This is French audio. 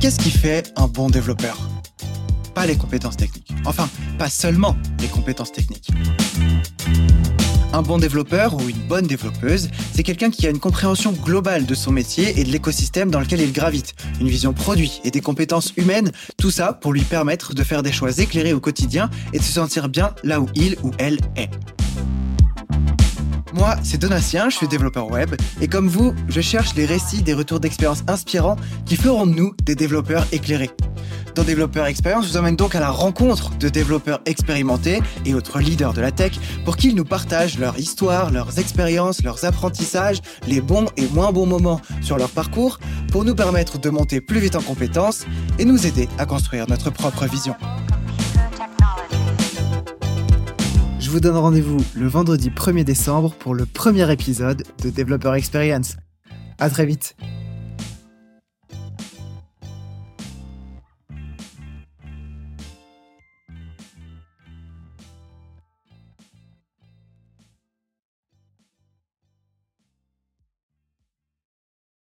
qu'est-ce qui fait un bon développeur? Pas les compétences techniques. Enfin, pas seulement les compétences techniques. Un bon développeur ou une bonne développeuse, c'est quelqu'un qui a une compréhension globale de son métier et de l'écosystème dans lequel il gravite, une vision produit et des compétences humaines, tout ça pour lui permettre de faire des choix éclairés au quotidien et de se sentir bien là où il ou elle est. Moi, c'est Donatien, je suis développeur web, et comme vous, je cherche les récits des retours d'expérience inspirants qui feront de nous des développeurs éclairés. Dans Développeur Expérience, je vous emmène donc à la rencontre de développeurs expérimentés et autres leaders de la tech pour qu'ils nous partagent leur histoire, leurs expériences, leurs apprentissages, les bons et moins bons moments sur leur parcours pour nous permettre de monter plus vite en compétences et nous aider à construire notre propre vision. Je vous donne rendez-vous le vendredi 1er décembre pour le premier épisode de Developer Experience. À très vite